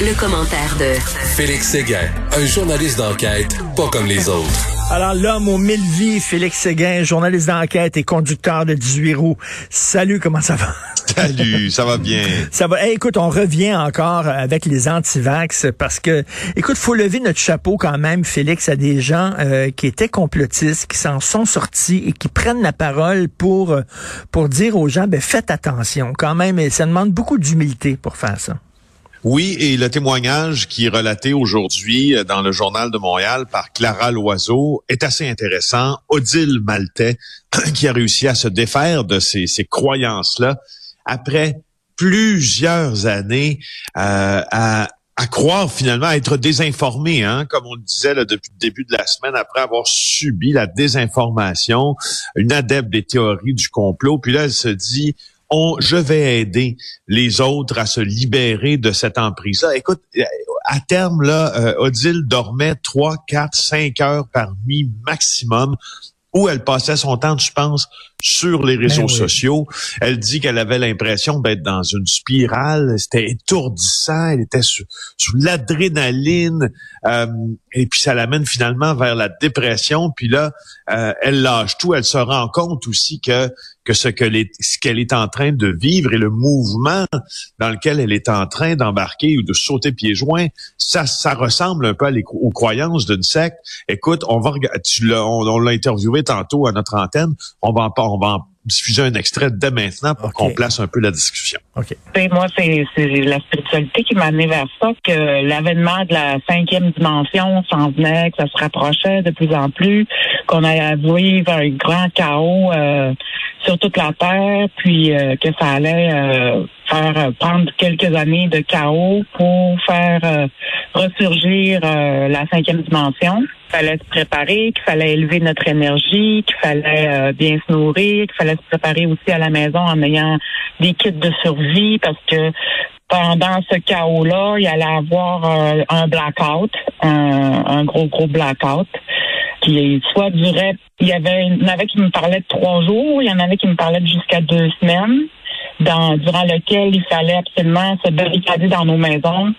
le commentaire de Félix Séguin, un journaliste d'enquête pas comme les autres. Alors, l'homme aux mille vies, Félix Séguin, journaliste d'enquête et conducteur de 18 roues. Salut, comment ça va? Salut, ça va bien? Ça va. Hey, écoute, on revient encore avec les antivax parce que, écoute, faut lever notre chapeau quand même, Félix, à des gens euh, qui étaient complotistes, qui s'en sont sortis et qui prennent la parole pour pour dire aux gens, ben faites attention quand même. Et ça demande beaucoup d'humilité pour faire ça. Oui, et le témoignage qui est relaté aujourd'hui euh, dans le journal de Montréal par Clara Loiseau est assez intéressant. Odile Maltais, qui a réussi à se défaire de ces, croyances-là après plusieurs années euh, à, croire finalement à être désinformé, hein, comme on le disait depuis le début de la semaine, après avoir subi la désinformation, une adepte des théories du complot. Puis là, elle se dit, je vais aider les autres à se libérer de cette emprise-là. Écoute, à terme, là, euh, Odile dormait trois, quatre, cinq heures par nuit maximum où elle passait son temps, je pense, sur les réseaux ben sociaux. Elle dit qu'elle avait l'impression d'être dans une spirale. C'était étourdissant. Elle était sous, l'adrénaline. Euh, et puis ça l'amène finalement vers la dépression. Puis là, euh, elle lâche tout. Elle se rend compte aussi que que ce que ce qu'elle est en train de vivre et le mouvement dans lequel elle est en train d'embarquer ou de sauter pieds joints, ça, ça ressemble un peu à aux croyances d'une secte. Écoute, on va tu on, l'a interviewé tantôt à notre antenne. On va en, on va diffuser un extrait dès maintenant pour qu'on place un peu la discussion. Okay. Moi, c'est la spiritualité qui m'a amené vers ça, que l'avènement de la cinquième dimension s'en venait, que ça se rapprochait de plus en plus, qu'on allait à vivre un grand chaos euh, sur toute la Terre, puis euh, que ça allait euh, faire prendre quelques années de chaos pour faire ressurgir la cinquième dimension. Fallait se préparer, qu'il fallait élever notre énergie, qu'il fallait euh, bien se nourrir, qu'il fallait se préparer aussi à la maison en ayant des kits de survie parce que pendant ce chaos-là, il allait avoir euh, un blackout, un, un, gros, gros blackout qui soit durait, il y avait, il y en avait qui me parlaient de trois jours, il y en avait qui me parlaient de jusqu'à deux semaines, dans, durant lequel il fallait absolument se barricader dans nos maisons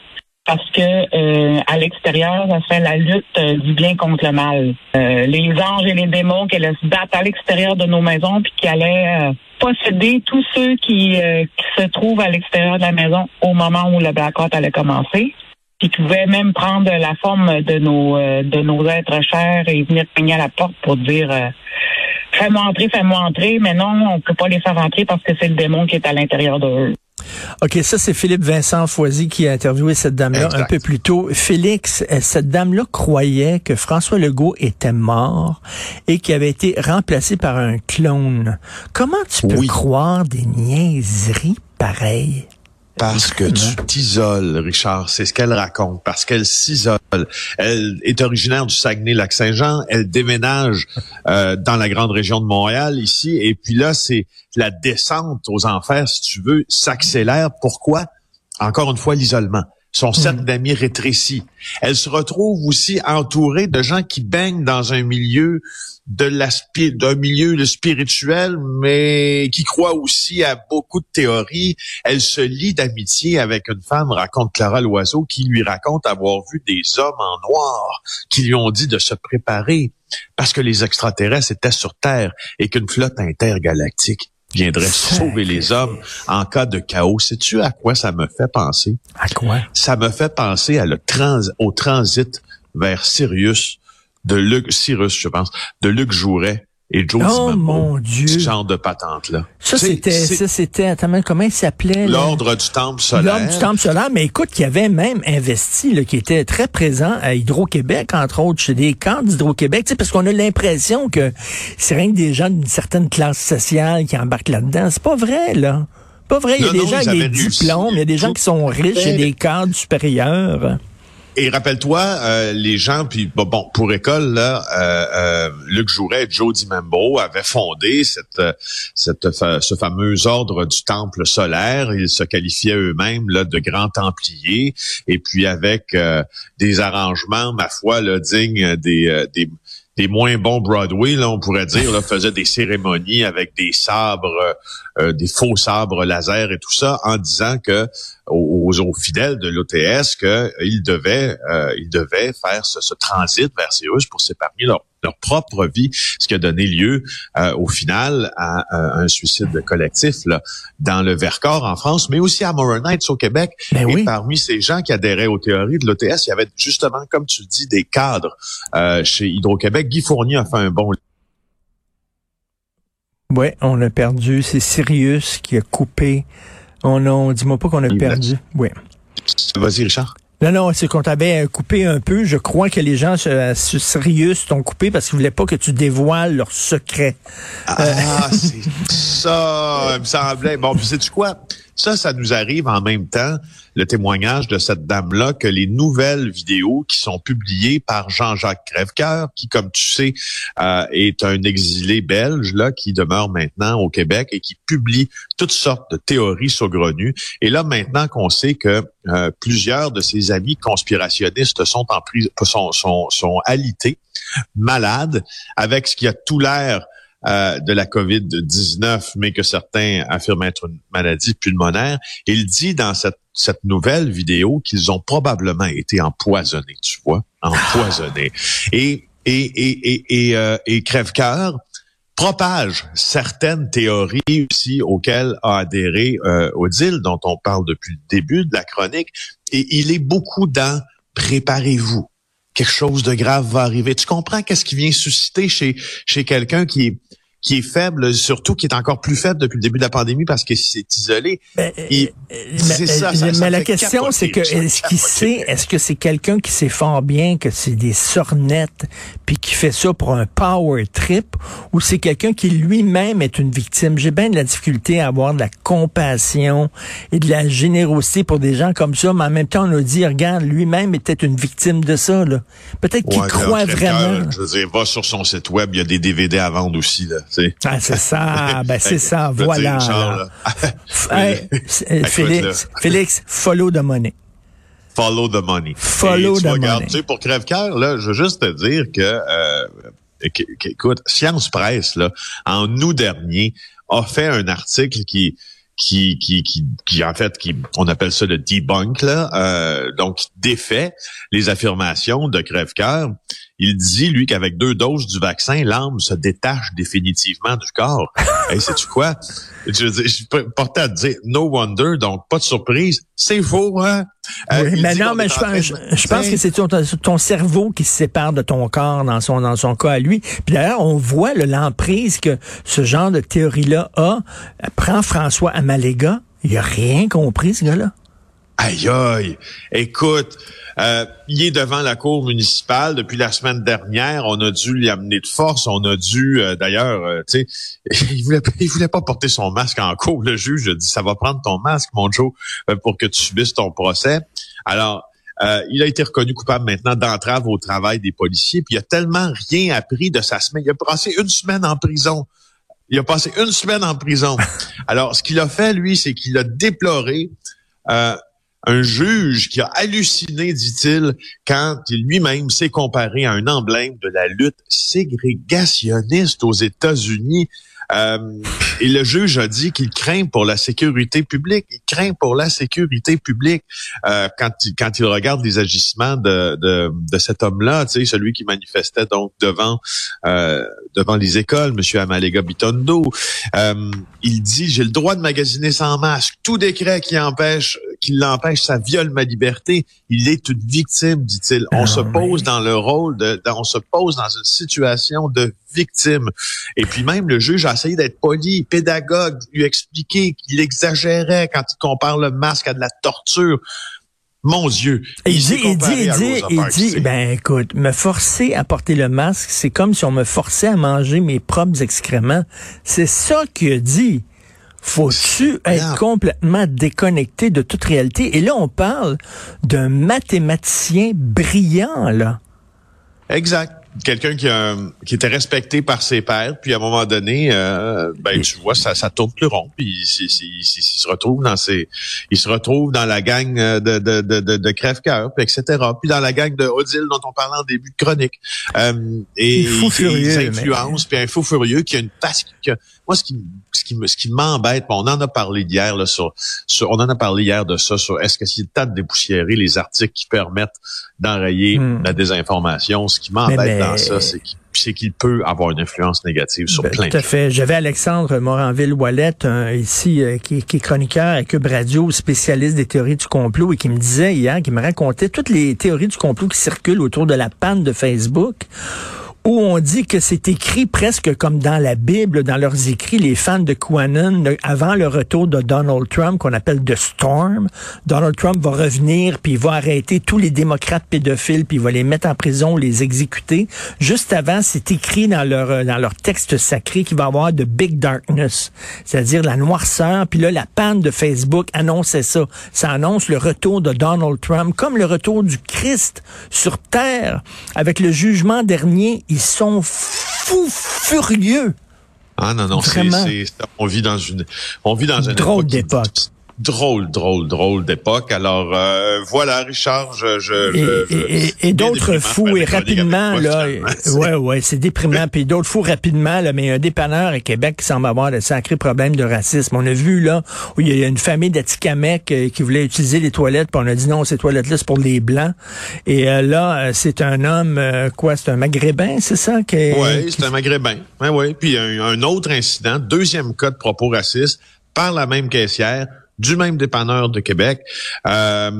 parce que euh, à l'extérieur, ça fait la lutte euh, du bien contre le mal. Euh, les anges et les démons qui allaient se battre à l'extérieur de nos maisons, puis qui allaient posséder tous ceux qui, se trouvent à l'extérieur de la maison au moment où le blackout allait commencer, puis qui pouvaient même prendre la forme de nos de nos êtres chers et venir cogner à la porte pour dire fais-moi entrer, fais-moi entrer, mais non, on peut pas les faire entrer parce que c'est le démon qui est à l'intérieur d'eux. OK, ça, c'est Philippe Vincent Foisy qui a interviewé cette dame-là un peu plus tôt. Félix, euh, cette dame-là croyait que François Legault était mort et qu'il avait été remplacé par un clone. Comment tu peux croire des niaiseries pareilles? Parce que tu t'isoles, Richard. C'est ce qu'elle raconte. Parce qu'elle s'isole. Elle est originaire du Saguenay-Lac-Saint-Jean. Elle déménage euh, dans la grande région de Montréal, ici. Et puis là, c'est la descente aux enfers, si tu veux, s'accélère. Pourquoi? Encore une fois, l'isolement son cercle hmm. d'amis rétrécit. Elle se retrouve aussi entourée de gens qui baignent dans un milieu de d'un milieu spirituel, mais qui croit aussi à beaucoup de théories. Elle se lie d'amitié avec une femme, raconte Clara Loiseau, qui lui raconte avoir vu des hommes en noir qui lui ont dit de se préparer parce que les extraterrestres étaient sur Terre et qu'une flotte intergalactique viendrait sauver les hommes en cas de chaos. Sais-tu à quoi ça me fait penser? À quoi? Ça me fait penser à le trans au transit vers Sirius de Luc, Cyrus, je pense, de Luc Jouret et Joe oh, mon Dieu. ce genre de patente-là. Ça, c'était, ça, c'était, attends, comment il s'appelait? L'ordre du Temple solaire. L'ordre du Temple solaire, mais écoute, qui avait même investi, là, qui était très présent à Hydro-Québec, entre autres, chez des camps d'Hydro-Québec, tu sais, parce qu'on a l'impression que c'est rien que des gens d'une certaine classe sociale qui embarquent là-dedans. C'est pas vrai, là. Pas vrai. Il y a des gens avec des diplômes, il y a des gens qui sont riches et des cadres supérieurs. Et rappelle-toi, euh, les gens, puis bon, pour école, là, euh, euh, Luc Jouret et Joe Dimembo avaient fondé cette, cette, ce fameux ordre du temple solaire. Ils se qualifiaient eux-mêmes de grands templiers. Et puis avec des arrangements, ma foi, là, dignes des, des des moins bons Broadway, là, on pourrait dire, là, faisaient des cérémonies avec des sabres, des faux sabres laser et tout ça, en disant que aux, aux, fidèles de l'OTS qu'ils devaient, euh, ils devaient faire ce, ce, transit vers Russes pour s'épargner leur, leur propre vie, ce qui a donné lieu euh, au final à, un suicide collectif là, dans le Vercors en France, mais aussi à Moron Heights au Québec. Ben Et parmi ces gens qui adhéraient aux théories de l'OTS, il y avait justement, comme tu le dis, des cadres euh, chez Hydro-Québec. Guy Fournier a fait un bon oui, on a perdu. C'est Sirius qui a coupé. On a, dis-moi pas qu'on a perdu. Oui. Vas-y, Richard. Non, non, c'est qu'on t'avait coupé un peu. Je crois que les gens Sirius t'ont coupé parce qu'ils voulaient pas que tu dévoiles leurs secrets. Ah, c'est ça, il me semblait. Bon, puis sais-tu quoi? Ça, ça nous arrive en même temps, le témoignage de cette dame-là, que les nouvelles vidéos qui sont publiées par Jean-Jacques Crèvecoeur, qui, comme tu sais, euh, est un exilé belge là qui demeure maintenant au Québec et qui publie toutes sortes de théories saugrenues. Et là, maintenant qu'on sait que euh, plusieurs de ses amis conspirationnistes sont en prise, sont, sont, sont alités, malades, avec ce qui a tout l'air euh, de la COVID-19, mais que certains affirment être une maladie pulmonaire. Il dit dans cette, cette nouvelle vidéo qu'ils ont probablement été empoisonnés, tu vois, empoisonnés. Et, et, et, et, et, euh, et Crève-Cœur propage certaines théories aussi auxquelles a adhéré euh, Odile, dont on parle depuis le début de la chronique. Et il est beaucoup dans préparez-vous quelque chose de grave va arriver. Tu comprends qu'est-ce qui vient susciter chez chez quelqu'un qui est qui est faible, surtout qui est encore plus faible depuis le début de la pandémie parce que c'est isolé. Ben, mais, ça, mais la question, c'est que est-ce qu'il sait, est-ce que c'est quelqu'un qui sait fort bien que c'est des sornettes puis qui fait ça pour un power trip ou c'est quelqu'un qui lui-même est une victime? J'ai bien de la difficulté à avoir de la compassion et de la générosité pour des gens comme ça, mais en même temps, on a dit, regarde, lui-même était une victime de ça, là. Peut-être qu'il croit vraiment. je veux dire, va sur son site web, il y a des DVD à vendre aussi, là. Ah, c'est ça, ben c'est ça, voilà. Félix, Félix, follow the money. Follow the money. Follow the money. Tu sais, pour crève-cœur, là, je veux juste te dire que, euh, écoute, Science Presse, là, en août dernier, a fait un article qui, qui, qui, qui, qui, en fait, qui, on appelle ça le debunk, là, euh, donc défait les affirmations de Crève-Cœur. Il dit, lui, qu'avec deux doses du vaccin, l'âme se détache définitivement du corps. hey, sais-tu quoi? Je, je, je portais à te dire, no wonder, donc pas de surprise. C'est faux, hein? Euh, mais non, mais je, pense, je, pense que c'est ton, ton, cerveau qui se sépare de ton corps dans son, dans son cas à lui. Puis d'ailleurs, on voit l'emprise que ce genre de théorie-là a. Prends François Amalega, il a rien compris, ce gars-là. Aïe aïe, écoute, euh, il est devant la cour municipale depuis la semaine dernière. On a dû l'y amener de force. On a dû, euh, d'ailleurs, euh, tu sais, il voulait, voulait pas porter son masque en cour. Le juge a dit, ça va prendre ton masque, mon Joe, pour que tu subisses ton procès. Alors, il a été reconnu coupable maintenant d'entrave au travail des policiers. Puis il a tellement rien appris de sa semaine. Il a passé une semaine en prison. Il a passé une semaine en prison. Alors, ce qu'il a fait, lui, c'est qu'il a déploré euh, un juge qui a halluciné, dit-il, quand lui-même s'est comparé à un emblème de la lutte ségrégationniste aux États-Unis. Euh, et le juge a dit qu'il craint pour la sécurité publique. Il craint pour la sécurité publique euh, quand, il, quand il regarde les agissements de, de, de cet homme-là, celui qui manifestait donc devant euh, devant les écoles, Monsieur Amalega Bitondo. Euh, il dit j'ai le droit de magasiner sans masque. Tout décret qui empêche qui l'empêche, ça viole ma liberté. Il est une victime, dit-il. On ah se pose dans le rôle de, on se pose dans une situation de victime. Et puis même le juge a essayé d'être poli, pédagogue, lui expliquer qu'il exagérait quand il compare le masque à de la torture. Mon Dieu. Il, dit, il dit, il dit, il dit, ben écoute, me forcer à porter le masque, c'est comme si on me forçait à manger mes propres excréments. C'est ça qu'il a dit. Faut-tu être complètement déconnecté de toute réalité? Et là, on parle d'un mathématicien brillant, là. Exact. Quelqu'un qui, qui était respecté par ses pairs, puis à un moment donné, euh, ben tu vois, ça, ça tourne plus rond, puis il, se retrouve dans ses, il se retrouve dans la gang de, de, de, de, de crève-cœur, puis etc. Puis dans la gang de Odile dont on parlait en début de chronique. Euh, et il furieux, influence, puis un fou furieux qui a une passe. moi, ce qui, ce qui, ce qui m'embête, on en a parlé hier là, sur, sur, on en a parlé hier de ça, sur est-ce que c'est le temps de dépoussiérer les articles qui permettent d'enrayer hmm. la désinformation. Ce qui m'embête dans ça, c'est qu'il c'est qu'il peut avoir une influence négative sur ben, plein de Tout à fait. J'avais Alexandre Moranville-Wallet, ici, euh, qui, qui, est chroniqueur à Cube Radio, spécialiste des théories du complot, et qui me disait hier, qui me racontait toutes les théories du complot qui circulent autour de la panne de Facebook où on dit que c'est écrit presque comme dans la Bible, dans leurs écrits, les fans de QAnon, avant le retour de Donald Trump, qu'on appelle The Storm, Donald Trump va revenir, puis il va arrêter tous les démocrates pédophiles, puis il va les mettre en prison, les exécuter. Juste avant, c'est écrit dans leur, euh, dans leur texte sacré qu'il va y avoir de Big Darkness, c'est-à-dire la noirceur, puis là, la panne de Facebook annonçait ça. Ça annonce le retour de Donald Trump, comme le retour du Christ sur Terre, avec le jugement dernier ils sont fous furieux. Ah non, non, c'est, on vit dans une, on vit dans une drôle d'époque drôle, drôle, drôle d'époque. Alors euh, voilà, Richard, je, je, et, d'autres fous et rapidement là, ouais, ouais, c'est déprimant. Puis d'autres fous rapidement là, mais un dépanneur à Québec qui semble avoir de sacrés problèmes de racisme. On a vu là où il y a une famille d'Atikamekw euh, qui voulait utiliser les toilettes, puis on a dit non, ces toilettes-là c'est pour les blancs. Et euh, là, c'est un homme quoi, c'est un maghrébin, c'est ça qui Oui, c'est un maghrébin. Ouais, ouais. Puis un, un autre incident, deuxième cas de propos racistes par la même caissière du même dépanneur de Québec. Euh,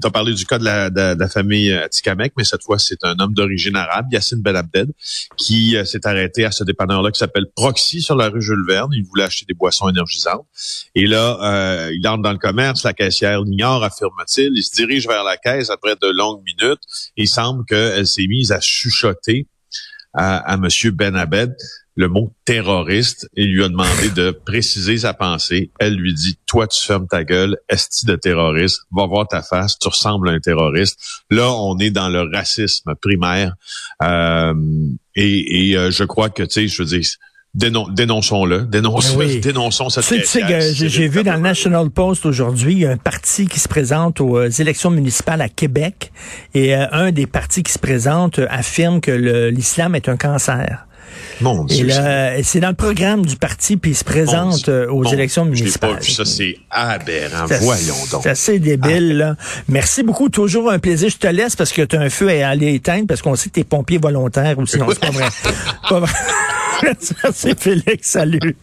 tu as parlé du cas de la, famille Tikamek, mais cette fois, c'est un homme d'origine arabe, Yassine Ben Abded, qui euh, s'est arrêté à ce dépanneur-là qui s'appelle Proxy sur la rue Jules Verne. Il voulait acheter des boissons énergisantes. Et là, euh, il entre dans le commerce, la caissière l'ignore, affirme-t-il. Il se dirige vers la caisse après de longues minutes. Il semble qu'elle s'est mise à chuchoter à, à M. Ben Abed le mot terroriste et lui a demandé de préciser sa pensée. Elle lui dit, toi, tu fermes ta gueule, esti de terroriste, va voir ta face, tu ressembles à un terroriste. Là, on est dans le racisme primaire. Euh, et, euh, je crois que, tu sais, je veux dire, dénonçons-le, dénonçons, ben dénonçons cette tu sais, J'ai vu dans le National Post aujourd'hui un parti qui se présente aux euh, élections municipales à Québec et un des partis qui se présente affirme que l'islam est un cancer. Mon Dieu. C'est dans le programme du parti, puis il se présente euh, aux élections municipales. Pas ça, c'est aberrant. Voyons donc. C'est assez débile, là. Merci beaucoup. Toujours un plaisir. Je te laisse parce que tu as un feu à aller éteindre, parce qu'on sait que tu es pompier volontaire ou sinon c'est pas vrai. pas vrai. Merci Félix. Salut.